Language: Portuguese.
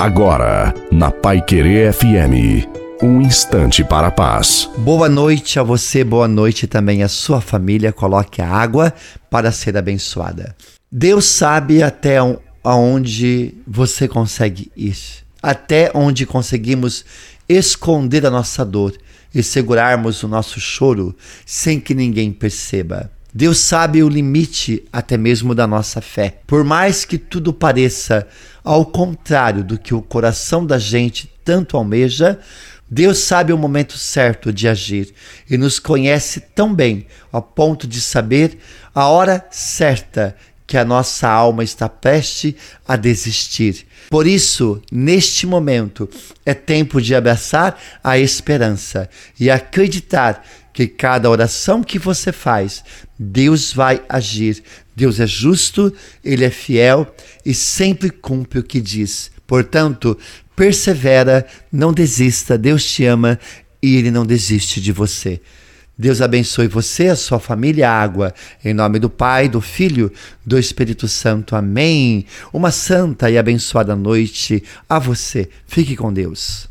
Agora, na Pai Querer FM, um instante para a paz. Boa noite a você, boa noite também à sua família. Coloque a água para ser abençoada. Deus sabe até aonde você consegue ir, até onde conseguimos esconder a nossa dor e segurarmos o nosso choro sem que ninguém perceba. Deus sabe o limite até mesmo da nossa fé. Por mais que tudo pareça ao contrário do que o coração da gente tanto almeja, Deus sabe o momento certo de agir e nos conhece tão bem a ponto de saber a hora certa que a nossa alma está prestes a desistir. Por isso, neste momento, é tempo de abraçar a esperança e acreditar que cada oração que você faz, Deus vai agir. Deus é justo, ele é fiel e sempre cumpre o que diz. Portanto, persevera, não desista, Deus te ama e ele não desiste de você. Deus abençoe você, a sua família, a água. Em nome do Pai, do Filho, do Espírito Santo. Amém. Uma santa e abençoada noite a você. Fique com Deus.